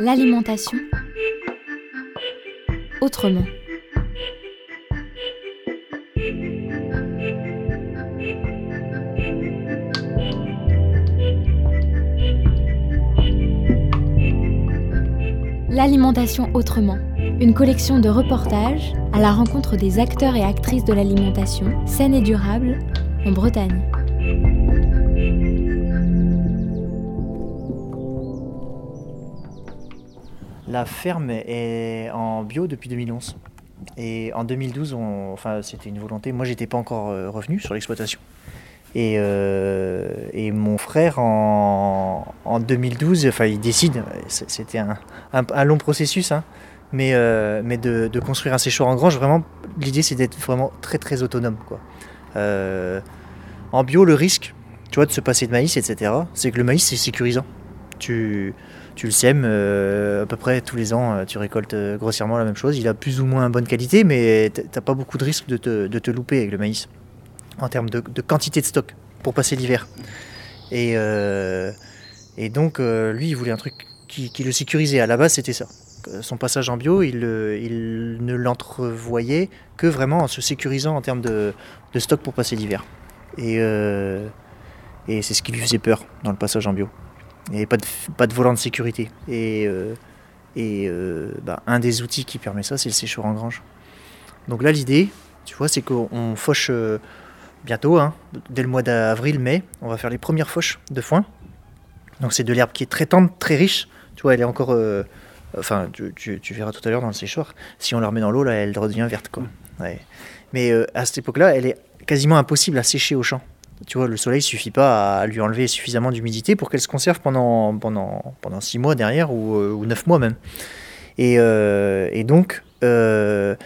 L'alimentation autrement. L'alimentation autrement. Une collection de reportages à la rencontre des acteurs et actrices de l'alimentation saine et durable en Bretagne. La ferme est en bio depuis 2011. Et en 2012, enfin, c'était une volonté. Moi, j'étais pas encore euh, revenu sur l'exploitation. Et, euh, et, mon frère, en, en, 2012, enfin, il décide, c'était un, un, long processus, hein, mais, euh, mais de, construire un séchoir en grange, vraiment, l'idée c'est d'être vraiment très très autonome. En bio, le risque, tu vois, de se passer de maïs, etc., c'est que le maïs, c'est sécurisant. Tu, tu le sèmes euh, à peu près tous les ans, euh, tu récoltes euh, grossièrement la même chose. Il a plus ou moins bonne qualité, mais t'as pas beaucoup de risques de te, louper avec le maïs en termes de, quantité de stock pour passer l'hiver. Et, et donc, lui, il voulait un truc qui, le sécurisait. À la base, c'était ça. Son passage en bio, il, il ne l'entrevoyait que vraiment en se sécurisant en termes de, stock pour passer l'hiver. Et, et c'est ce qui lui faisait peur dans le passage en bio. Il n'y avait pas de, pas de volant de sécurité. Et, euh, et euh, bah, un des outils qui permet ça, c'est le séchoir en grange. Donc là, l'idée, tu vois, c'est qu'on fauche euh, bientôt, hein, dès le mois d'avril, mai, on va faire les premières fauches de foin. Donc c'est de l'herbe qui est très tendre, très riche. Tu vois, elle est encore. enfin, tu, tu, verras tout à l'heure dans le séchoir. Si on la remet dans l'eau, là, elle redevient verte. Quoi. Mais à cette époque-là, elle est quasiment impossible à sécher au champ tu vois, le soleil suffit pas à lui enlever suffisamment d'humidité pour qu'elle se conserve pendant, pendant, pendant six mois derrière ou, euh, ou neuf mois même. Et, euh, et donc, euh,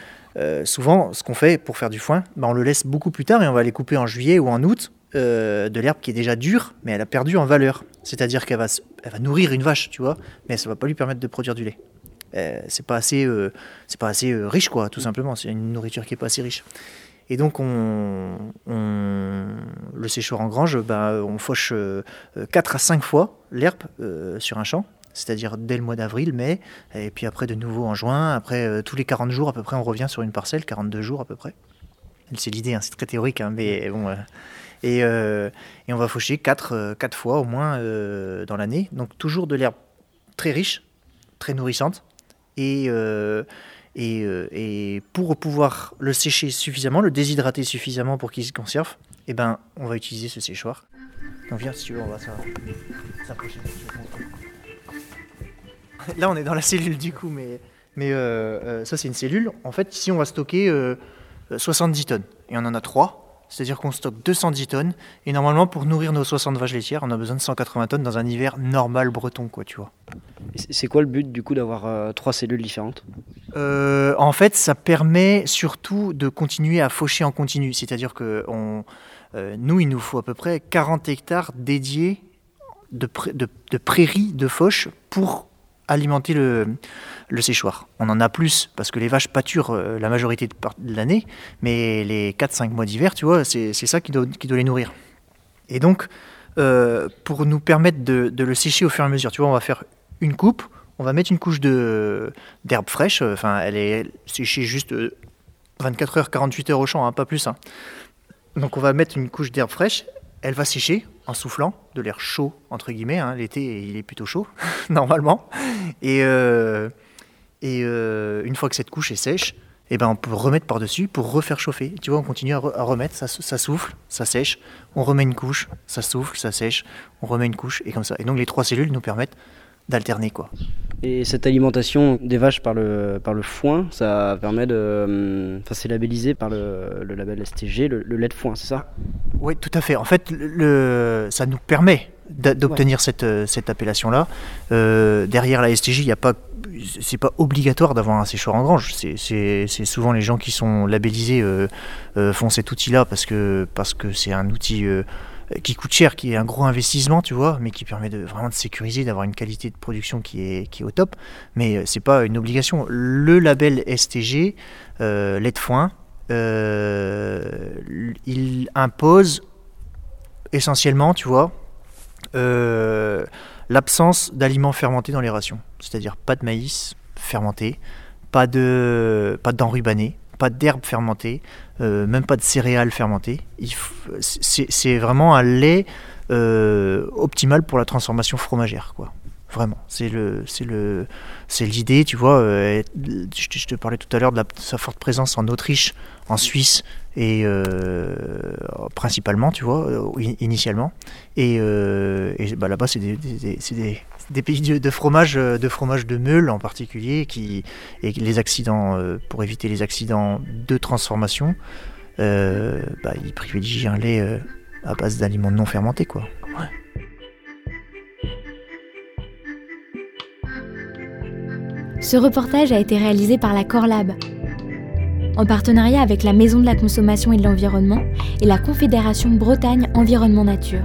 souvent, ce qu'on fait pour faire du foin, bah, on le laisse beaucoup plus tard et on va les couper en juillet ou en août de l'herbe qui est déjà dure, mais elle a perdu en valeur. C'est-à-dire qu'elle va, elle va nourrir une vache, tu vois, mais ça va pas lui permettre de produire du lait. c'est pas assez, c'est pas assez riche, quoi, tout simplement. C'est une nourriture qui est pas assez riche. Et donc, on, le séchoir en grange, bah, on fauche 4 euh, à 5 fois l'herbe euh, sur un champ, c'est-à-dire dès le mois d'avril, mai, et puis après de nouveau en juin. Après, euh, tous les 40 jours, à peu près, on revient sur une parcelle, 42 jours à peu près. C'est l'idée, hein, c'est très théorique, hein, mais bon. Et, et, on va faucher 4, 4 fois au moins dans l'année. Donc, toujours de l'herbe très riche, très nourrissante. Et euh, et, pour pouvoir le sécher suffisamment, le déshydrater suffisamment pour qu'il se conserve, eh ben, on va utiliser ce séchoir. Donc viens si tu veux, on va s'approcher. Là, on est dans la cellule du coup, mais, mais euh, euh, ça c'est une cellule. En fait, ici, on va stocker 70 tonnes. Et on en a 3. C'est-à-dire qu'on stocke 210 tonnes. Et normalement, pour nourrir nos 60 vaches laitières, on a besoin de 180 tonnes dans un hiver normal breton, quoi, tu vois. C'est quoi le but du coup d'avoir trois cellules différentes? Euh, En fait, ça permet surtout de continuer à faucher en continu. C'est-à-dire que euh, nous, il nous faut à peu près 40 hectares dédiés de, prairies de fauche pour alimenter le, séchoir. On en a plus parce que les vaches pâturent la majorité de, l'année, mais les 4-5 mois d'hiver, tu vois, c'est ça qui doit, qui doit les nourrir. Et donc, pour nous permettre de, de, le sécher au fur et à mesure, tu vois, on va faire une coupe, on va mettre une couche d'herbe fraîche, enfin elle est séchée juste 24 euh, heures, 48 heures au champ, hein, pas plus. Hein. Donc on va mettre une couche d'herbe fraîche, elle va sécher en soufflant de l'air chaud, entre guillemets, hein. l'été il est plutôt chaud, normalement. Et, euh, euh, une fois que cette couche est sèche, eh ben on peut remettre par-dessus pour refaire chauffer. Tu vois, on continue à, remettre, ça, ça, souffle, ça sèche, on remet une couche, ça souffle, ça sèche, on remet une couche, et comme ça. Et donc les trois cellules nous permettent d'alterner quoi. Et cette alimentation des vaches par le, par le foin, ça permet de. Enfin, c'est labellisé par le, le, label STG, le, lait de foin, c'est ça? Oui, tout à fait. En fait, le, ça nous permet d'obtenir cette, cette appellation-là. Euh, derrière la STG, il n'y a pas. C'est pas obligatoire d'avoir un séchoir en grange. C'est souvent les gens qui sont labellisés euh, euh, font cet outil-là parce que parce que c'est un outil euh, qui coûte cher, qui est un gros investissement, tu vois, mais qui permet de vraiment de sécuriser, d'avoir une qualité de production qui est, au top. Mais euh, c'est pas une obligation. Le label STG, euh, lait de foin, euh, il impose essentiellement, tu vois, l'absence d'aliments fermentés dans les rations. C'est-à-dire pas de maïs fermenté, pas de, pas d'enrubané, pas d'herbes fermentées, euh, même pas de céréales fermentées. C'est vraiment un lait euh, optimal pour la transformation fromagère, quoi. Vraiment, c'est l'idée, tu vois. Euh, je, te parlais tout à l'heure de, sa forte présence en Autriche, en Suisse et principalement, tu vois, initialement. Et, bah, là-bas, c'est des, pays de, fromage, de fromage de meule en particulier, qui et les accidents, pour éviter les accidents de transformation, bah, ils privilégient un lait à base d'aliments non fermentés, quoi. Ce reportage a été réalisé par la Corlab, en partenariat avec la Maison de la Consommation et de l'Environnement et la Confédération Bretagne Environnement Nature.